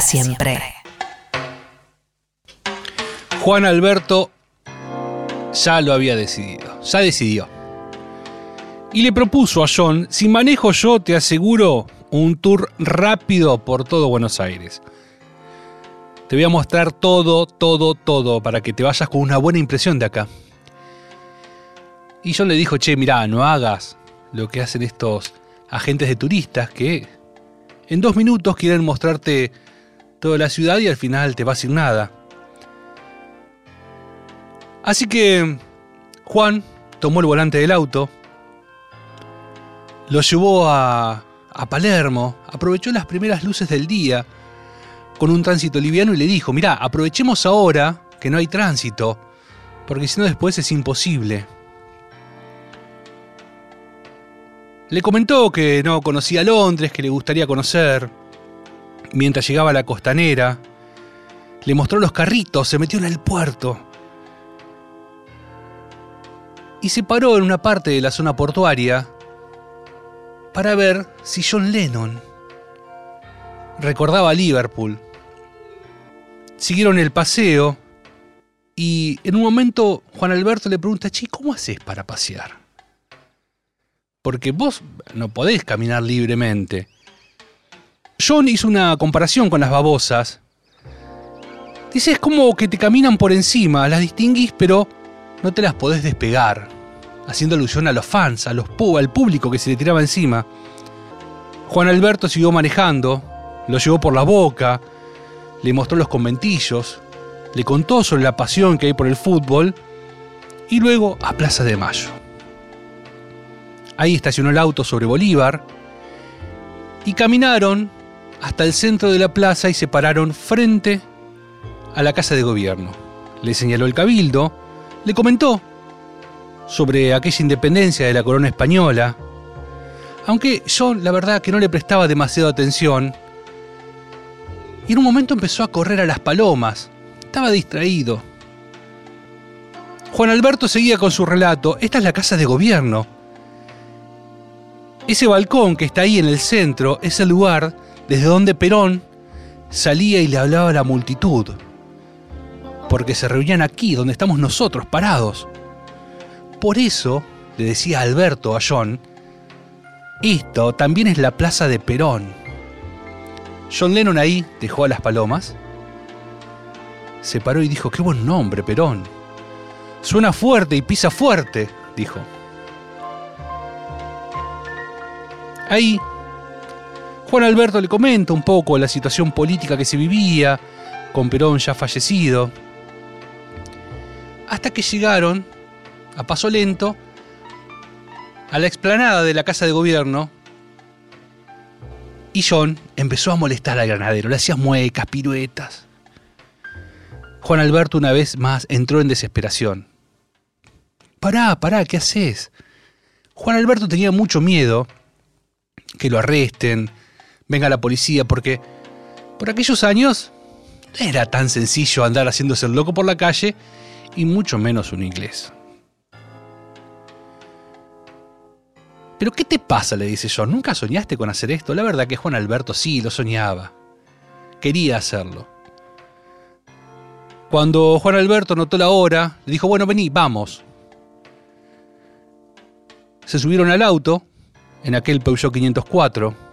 Siempre. Juan Alberto ya lo había decidido, ya decidió. Y le propuso a John, si manejo yo te aseguro un tour rápido por todo Buenos Aires. Te voy a mostrar todo, todo, todo para que te vayas con una buena impresión de acá. Y John le dijo, che, mirá, no hagas lo que hacen estos agentes de turistas que en dos minutos quieren mostrarte toda la ciudad y al final te va sin nada. Así que Juan tomó el volante del auto, lo llevó a, a Palermo, aprovechó las primeras luces del día con un tránsito liviano y le dijo, mirá, aprovechemos ahora que no hay tránsito, porque si no después es imposible. Le comentó que no conocía Londres, que le gustaría conocer. Mientras llegaba a la costanera, le mostró los carritos, se metió en el puerto y se paró en una parte de la zona portuaria para ver si John Lennon recordaba a Liverpool. Siguieron el paseo y en un momento Juan Alberto le pregunta, che, ¿cómo haces para pasear? Porque vos no podés caminar libremente. John hizo una comparación con las babosas. Dice, es como que te caminan por encima, las distinguís, pero no te las podés despegar. Haciendo alusión a los fans, a los al público que se le tiraba encima. Juan Alberto siguió manejando, lo llevó por la boca, le mostró los conventillos, le contó sobre la pasión que hay por el fútbol y luego a Plaza de Mayo. Ahí estacionó el auto sobre Bolívar y caminaron hasta el centro de la plaza y se pararon frente a la casa de gobierno. Le señaló el cabildo, le comentó sobre aquella independencia de la corona española, aunque John la verdad que no le prestaba demasiada atención, y en un momento empezó a correr a las palomas, estaba distraído. Juan Alberto seguía con su relato, esta es la casa de gobierno. Ese balcón que está ahí en el centro es el lugar desde donde Perón salía y le hablaba a la multitud porque se reunían aquí, donde estamos nosotros parados. Por eso, le decía Alberto a John, esto también es la plaza de Perón. John Lennon ahí dejó a las palomas, se paró y dijo, qué buen nombre, Perón. Suena fuerte y pisa fuerte, dijo. Ahí, Juan Alberto le comenta un poco la situación política que se vivía, con Perón ya fallecido, hasta que llegaron, a paso lento, a la explanada de la casa de gobierno. Y John empezó a molestar al granadero, le hacía muecas, piruetas. Juan Alberto una vez más entró en desesperación. Pará, pará, ¿qué haces? Juan Alberto tenía mucho miedo que lo arresten, venga la policía, porque por aquellos años no era tan sencillo andar haciéndose el loco por la calle y mucho menos un inglés. ¿Pero qué te pasa? le dice yo. ¿Nunca soñaste con hacer esto? La verdad que Juan Alberto sí lo soñaba. Quería hacerlo. Cuando Juan Alberto notó la hora, le dijo, bueno, vení, vamos. Se subieron al auto, en aquel Peugeot 504.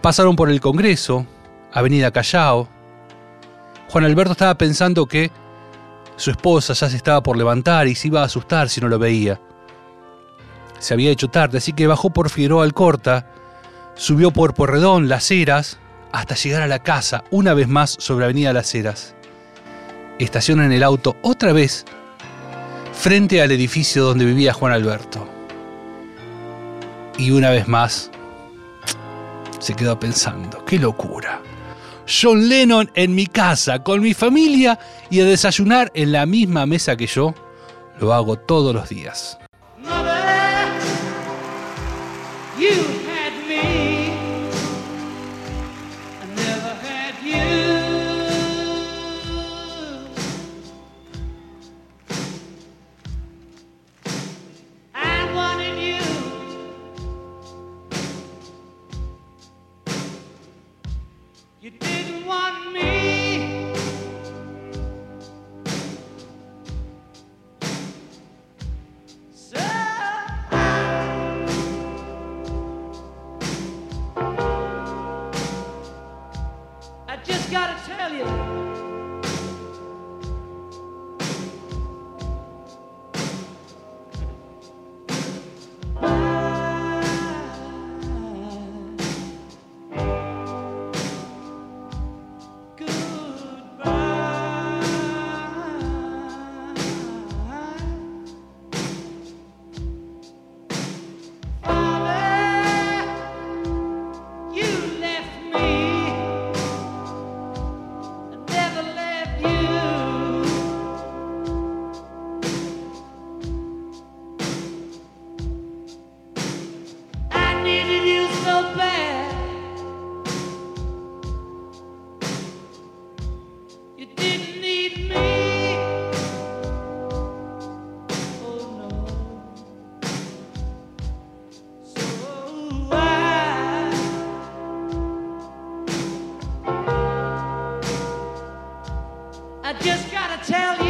Pasaron por el Congreso, Avenida Callao. Juan Alberto estaba pensando que su esposa ya se estaba por levantar y se iba a asustar si no lo veía. Se había hecho tarde, así que bajó por Figueroa Alcorta, subió por Porredón, Las Heras, hasta llegar a la casa, una vez más sobre Avenida Las Heras. Estacionan el auto otra vez frente al edificio donde vivía Juan Alberto. Y una vez más se quedó pensando, qué locura. John Lennon en mi casa, con mi familia y a desayunar en la misma mesa que yo, lo hago todos los días. I just gotta tell you.